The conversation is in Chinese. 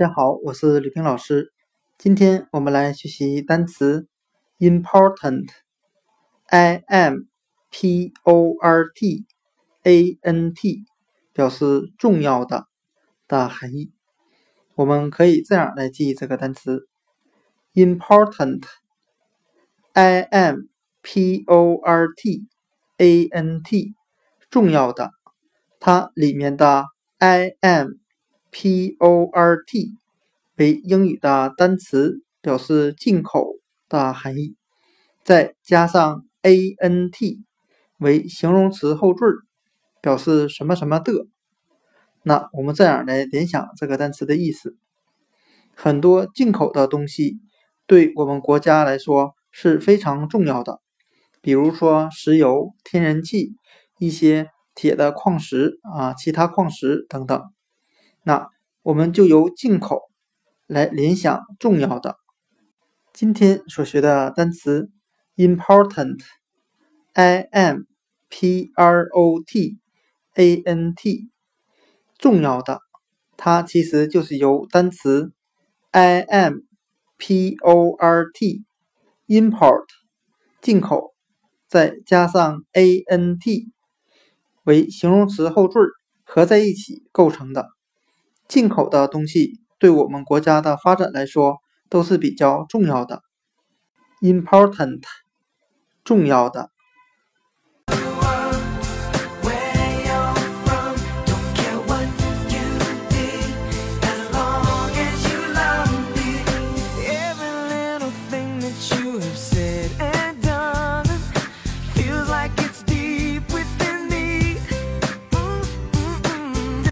大家好，我是吕冰老师。今天我们来学习单词 important，i m p o r t a n t，表示重要的的含义。我们可以这样来记忆这个单词 important，i m p o r t a n t，重要的，它里面的 i m。Port 为英语的单词，表示进口的含义，再加上 ant 为形容词后缀，表示什么什么的。那我们这样来联想这个单词的意思：很多进口的东西对我们国家来说是非常重要的，比如说石油、天然气、一些铁的矿石啊、其他矿石等等。那我们就由进口来联想重要的。今天所学的单词 important，i m p r o t a n t，重要的，它其实就是由单词 i m p o r t import 进口，再加上 a n t 为形容词后缀合在一起构成的。进口的东西对我们国家的发展来说都是比较重要的，important，重要的。